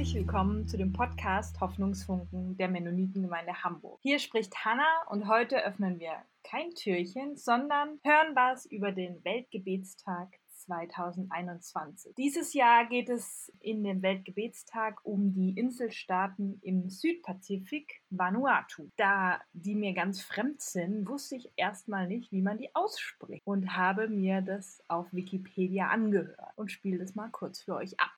Herzlich willkommen zu dem Podcast Hoffnungsfunken der Mennonitengemeinde Hamburg. Hier spricht Hanna und heute öffnen wir kein Türchen, sondern hören was über den Weltgebetstag 2021. Dieses Jahr geht es in dem Weltgebetstag um die Inselstaaten im Südpazifik, Vanuatu. Da die mir ganz fremd sind, wusste ich erstmal nicht, wie man die ausspricht und habe mir das auf Wikipedia angehört und spiele das mal kurz für euch ab.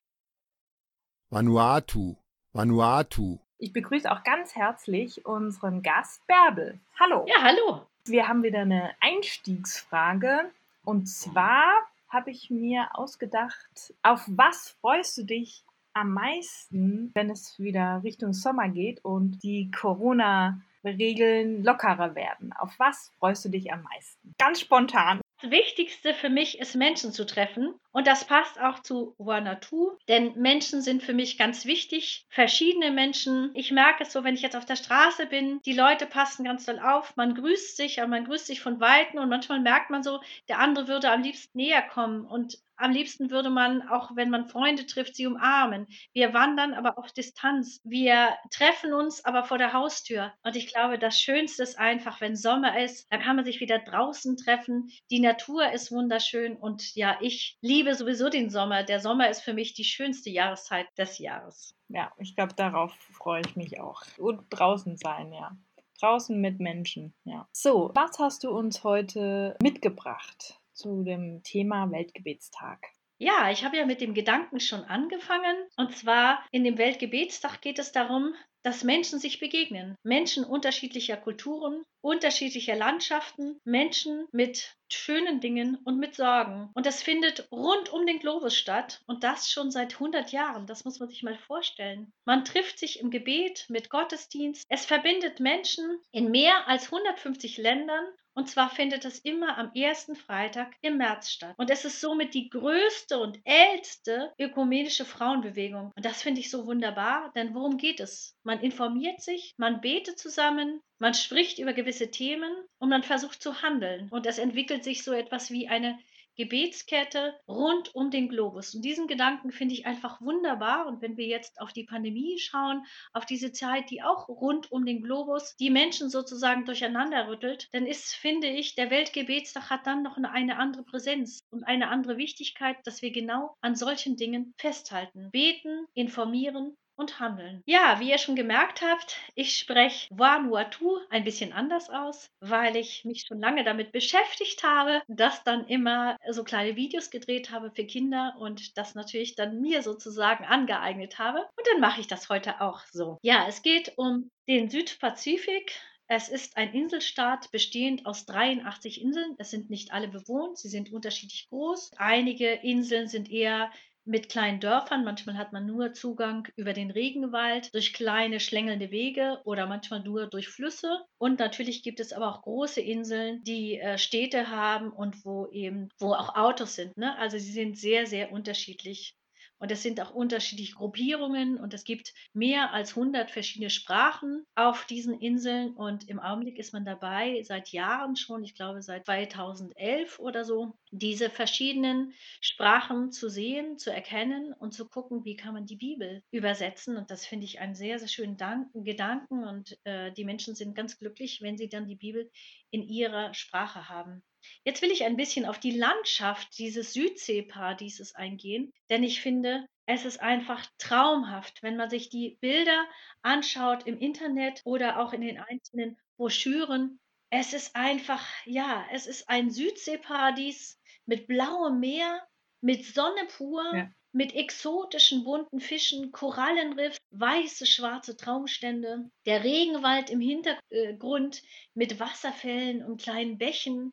Vanuatu, Vanuatu. Ich begrüße auch ganz herzlich unseren Gast Bärbel. Hallo. Ja, hallo. Wir haben wieder eine Einstiegsfrage. Und zwar habe ich mir ausgedacht, auf was freust du dich am meisten, wenn es wieder Richtung Sommer geht und die Corona-Regeln lockerer werden? Auf was freust du dich am meisten? Ganz spontan. Das Wichtigste für mich ist, Menschen zu treffen. Und das passt auch zu Wanatu, denn Menschen sind für mich ganz wichtig. Verschiedene Menschen. Ich merke es so, wenn ich jetzt auf der Straße bin, die Leute passen ganz doll auf. Man grüßt sich, aber man grüßt sich von Weitem und manchmal merkt man so, der andere würde am liebsten näher kommen und am liebsten würde man, auch wenn man Freunde trifft, sie umarmen. Wir wandern aber auf Distanz. Wir treffen uns aber vor der Haustür. Und ich glaube, das Schönste ist einfach, wenn Sommer ist, dann kann man sich wieder draußen treffen. Die Natur ist wunderschön und ja, ich liebe sowieso den Sommer. Der Sommer ist für mich die schönste Jahreszeit des Jahres. Ja, ich glaube, darauf freue ich mich auch. Und draußen sein, ja. Draußen mit Menschen, ja. So, was hast du uns heute mitgebracht? zu dem Thema Weltgebetstag. Ja, ich habe ja mit dem Gedanken schon angefangen. Und zwar in dem Weltgebetstag geht es darum, dass Menschen sich begegnen. Menschen unterschiedlicher Kulturen, unterschiedlicher Landschaften, Menschen mit schönen Dingen und mit Sorgen. Und das findet rund um den Globus statt und das schon seit 100 Jahren. Das muss man sich mal vorstellen. Man trifft sich im Gebet mit Gottesdienst. Es verbindet Menschen in mehr als 150 Ländern und zwar findet es immer am ersten Freitag im März statt. Und es ist somit die größte und älteste ökumenische Frauenbewegung. Und das finde ich so wunderbar, denn worum geht es? Man informiert sich, man betet zusammen, man spricht über gewisse Themen und man versucht zu handeln. Und es entwickelt sich so etwas wie eine Gebetskette rund um den Globus. Und diesen Gedanken finde ich einfach wunderbar. Und wenn wir jetzt auf die Pandemie schauen, auf diese Zeit, die auch rund um den Globus die Menschen sozusagen durcheinander rüttelt, dann ist, finde ich, der Weltgebetstag hat dann noch eine andere Präsenz und eine andere Wichtigkeit, dass wir genau an solchen Dingen festhalten. Beten, informieren und handeln. Ja, wie ihr schon gemerkt habt, ich spreche Vanuatu ein bisschen anders aus, weil ich mich schon lange damit beschäftigt habe, das dann immer so kleine Videos gedreht habe für Kinder und das natürlich dann mir sozusagen angeeignet habe. Und dann mache ich das heute auch so. Ja, es geht um den Südpazifik. Es ist ein Inselstaat bestehend aus 83 Inseln. Es sind nicht alle bewohnt, sie sind unterschiedlich groß. Einige Inseln sind eher mit kleinen Dörfern. Manchmal hat man nur Zugang über den Regenwald, durch kleine schlängelnde Wege oder manchmal nur durch Flüsse. Und natürlich gibt es aber auch große Inseln, die äh, Städte haben und wo eben, wo auch Autos sind. Ne? Also sie sind sehr, sehr unterschiedlich. Und es sind auch unterschiedliche Gruppierungen und es gibt mehr als 100 verschiedene Sprachen auf diesen Inseln. Und im Augenblick ist man dabei, seit Jahren schon, ich glaube seit 2011 oder so, diese verschiedenen Sprachen zu sehen, zu erkennen und zu gucken, wie kann man die Bibel übersetzen. Und das finde ich einen sehr, sehr schönen Danken, Gedanken. Und äh, die Menschen sind ganz glücklich, wenn sie dann die Bibel in ihrer Sprache haben. Jetzt will ich ein bisschen auf die Landschaft dieses Südseeparadieses eingehen, denn ich finde, es ist einfach traumhaft, wenn man sich die Bilder anschaut im Internet oder auch in den einzelnen Broschüren. Es ist einfach, ja, es ist ein Südseeparadies mit blauem Meer, mit Sonne pur, ja. mit exotischen bunten Fischen, Korallenriff, weiße, schwarze Traumstände, der Regenwald im Hintergrund mit Wasserfällen und kleinen Bächen,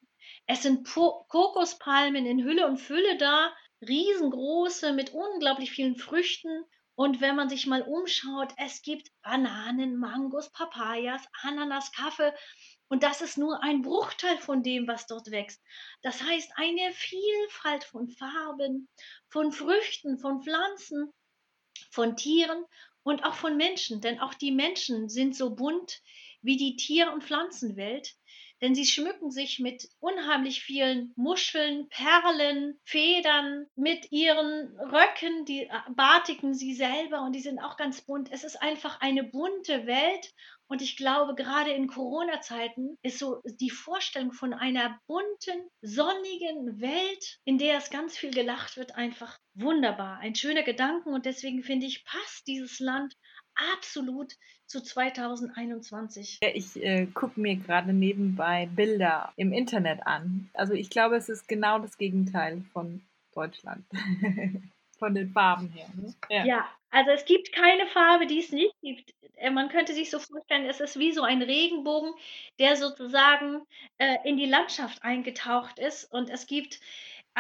es sind po Kokospalmen in Hülle und Fülle da, riesengroße mit unglaublich vielen Früchten. Und wenn man sich mal umschaut, es gibt Bananen, Mangos, Papayas, Ananas, Kaffee. Und das ist nur ein Bruchteil von dem, was dort wächst. Das heißt, eine Vielfalt von Farben, von Früchten, von Pflanzen, von Tieren und auch von Menschen. Denn auch die Menschen sind so bunt wie die Tier- und Pflanzenwelt. Denn sie schmücken sich mit unheimlich vielen Muscheln, Perlen, Federn, mit ihren Röcken, die äh, batigen sie selber und die sind auch ganz bunt. Es ist einfach eine bunte Welt und ich glaube, gerade in Corona-Zeiten ist so die Vorstellung von einer bunten, sonnigen Welt, in der es ganz viel gelacht wird, einfach wunderbar. Ein schöner Gedanken und deswegen finde ich, passt dieses Land absolut zu 2021. Ich äh, gucke mir gerade nebenbei Bilder im Internet an. Also ich glaube, es ist genau das Gegenteil von Deutschland. von den Farben her. Ne? Ja. ja. also es gibt keine Farbe, die es nicht gibt. Äh, man könnte sich so vorstellen, es ist wie so ein Regenbogen, der sozusagen äh, in die Landschaft eingetaucht ist. Und es gibt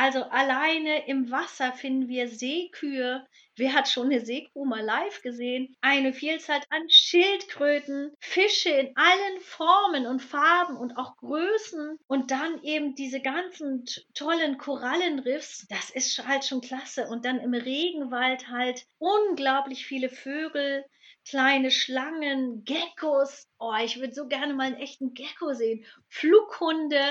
also alleine im Wasser finden wir Seekühe. Wer hat schon eine Seekuh mal live gesehen? Eine Vielzahl an Schildkröten, Fische in allen Formen und Farben und auch Größen und dann eben diese ganzen tollen Korallenriffs. Das ist halt schon klasse. Und dann im Regenwald halt unglaublich viele Vögel, kleine Schlangen, Geckos. Oh, ich würde so gerne mal einen echten Gecko sehen. Flughunde,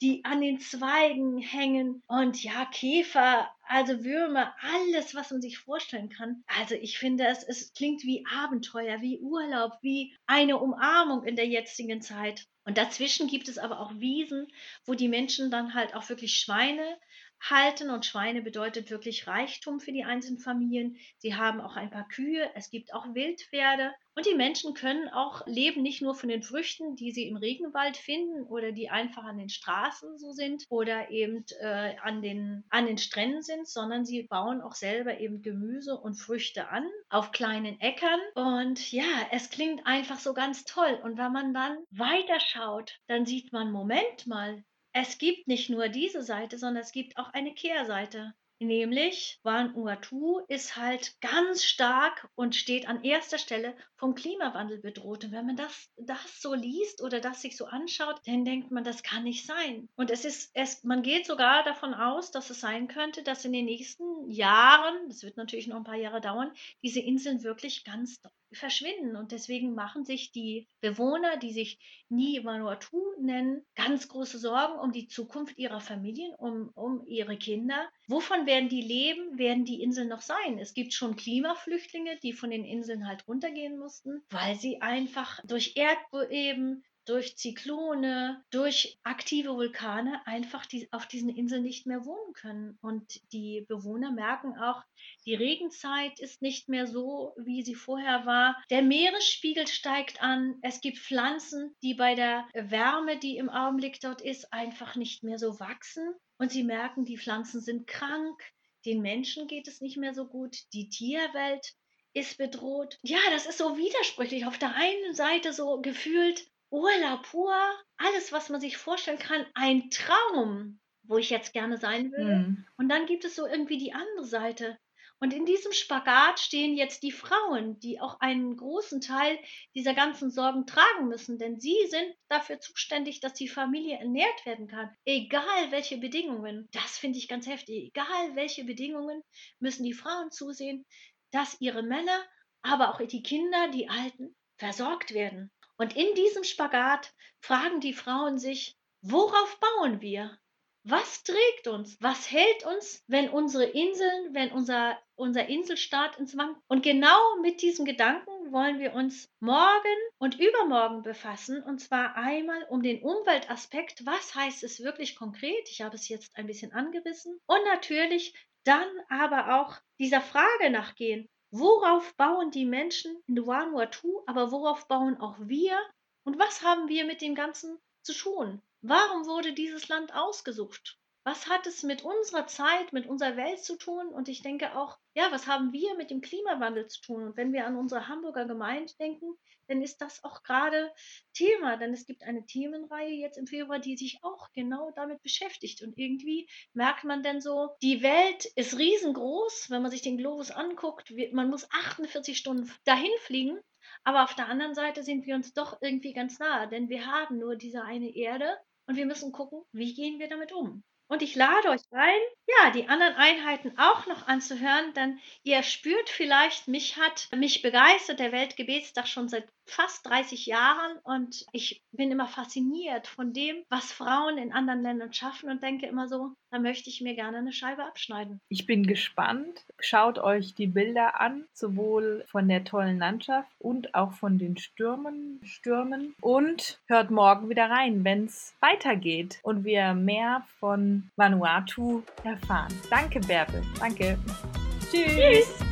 die an den Zweigen hängen und ja, Käfer, also Würmer, alles, was man sich vorstellen kann. Also ich finde, es, es klingt wie Abenteuer, wie Urlaub, wie eine Umarmung in der jetzigen Zeit. Und dazwischen gibt es aber auch Wiesen, wo die Menschen dann halt auch wirklich Schweine halten und Schweine bedeutet wirklich Reichtum für die einzelnen Familien. Sie haben auch ein paar Kühe, es gibt auch Wildpferde und die Menschen können auch leben nicht nur von den Früchten, die sie im Regenwald finden oder die einfach an den Straßen so sind oder eben äh, an, den, an den Stränden sind, sondern sie bauen auch selber eben Gemüse und Früchte an auf kleinen Äckern. Und ja, es klingt einfach so ganz toll. Und wenn man dann weiterschaut, dann sieht man, Moment mal, es gibt nicht nur diese Seite, sondern es gibt auch eine Kehrseite. Nämlich Vanuatu ist halt ganz stark und steht an erster Stelle vom Klimawandel bedroht. Und wenn man das, das so liest oder das sich so anschaut, dann denkt man, das kann nicht sein. Und es ist, es, man geht sogar davon aus, dass es sein könnte, dass in den nächsten Jahren, das wird natürlich noch ein paar Jahre dauern, diese Inseln wirklich ganz verschwinden. Und deswegen machen sich die Bewohner, die sich Nie Vanuatu nennen, ganz große Sorgen um die Zukunft ihrer Familien, um, um ihre Kinder. Wovon werden die leben? Werden die Inseln noch sein? Es gibt schon Klimaflüchtlinge, die von den Inseln halt runtergehen mussten, weil sie einfach durch Erdbeben, durch Zyklone, durch aktive Vulkane einfach die, auf diesen Inseln nicht mehr wohnen können. Und die Bewohner merken auch, die Regenzeit ist nicht mehr so, wie sie vorher war. Der Meeresspiegel steigt an. Es gibt Pflanzen, die bei der Wärme, die im Augenblick dort ist, einfach nicht mehr so wachsen. Und sie merken, die Pflanzen sind krank. Den Menschen geht es nicht mehr so gut. Die Tierwelt ist bedroht. Ja, das ist so widersprüchlich. Auf der einen Seite so gefühlt, Urlaub pur, alles, was man sich vorstellen kann, ein Traum, wo ich jetzt gerne sein würde. Mhm. Und dann gibt es so irgendwie die andere Seite. Und in diesem Spagat stehen jetzt die Frauen, die auch einen großen Teil dieser ganzen Sorgen tragen müssen, denn sie sind dafür zuständig, dass die Familie ernährt werden kann, egal welche Bedingungen. Das finde ich ganz heftig. Egal welche Bedingungen müssen die Frauen zusehen, dass ihre Männer, aber auch die Kinder, die Alten, versorgt werden. Und in diesem Spagat fragen die Frauen sich, worauf bauen wir? Was trägt uns? Was hält uns, wenn unsere Inseln, wenn unser, unser Inselstaat ins Wanken? Und genau mit diesem Gedanken wollen wir uns morgen und übermorgen befassen. Und zwar einmal um den Umweltaspekt. Was heißt es wirklich konkret? Ich habe es jetzt ein bisschen angerissen. Und natürlich dann aber auch dieser Frage nachgehen. Worauf bauen die Menschen in Vanuatu, aber worauf bauen auch wir? Und was haben wir mit dem Ganzen zu tun? Warum wurde dieses Land ausgesucht? Was hat es mit unserer Zeit, mit unserer Welt zu tun? Und ich denke auch, ja, was haben wir mit dem Klimawandel zu tun? Und wenn wir an unsere Hamburger Gemeinde denken, dann ist das auch gerade Thema, denn es gibt eine Themenreihe jetzt im Februar, die sich auch genau damit beschäftigt. Und irgendwie merkt man dann so, die Welt ist riesengroß, wenn man sich den Globus anguckt. Man muss 48 Stunden dahin fliegen. Aber auf der anderen Seite sind wir uns doch irgendwie ganz nahe, denn wir haben nur diese eine Erde und wir müssen gucken, wie gehen wir damit um. Und ich lade euch ein, ja, die anderen Einheiten auch noch anzuhören, denn ihr spürt vielleicht, mich hat mich begeistert der Weltgebetstag schon seit fast 30 Jahren und ich bin immer fasziniert von dem, was Frauen in anderen Ländern schaffen und denke immer so, da möchte ich mir gerne eine Scheibe abschneiden. Ich bin gespannt. Schaut euch die Bilder an, sowohl von der tollen Landschaft und auch von den Stürmen, Stürmen und hört morgen wieder rein, wenn es weitergeht und wir mehr Vanuatu erfahren. Danke, Bärbel. Danke. Tschüss. Tschüss.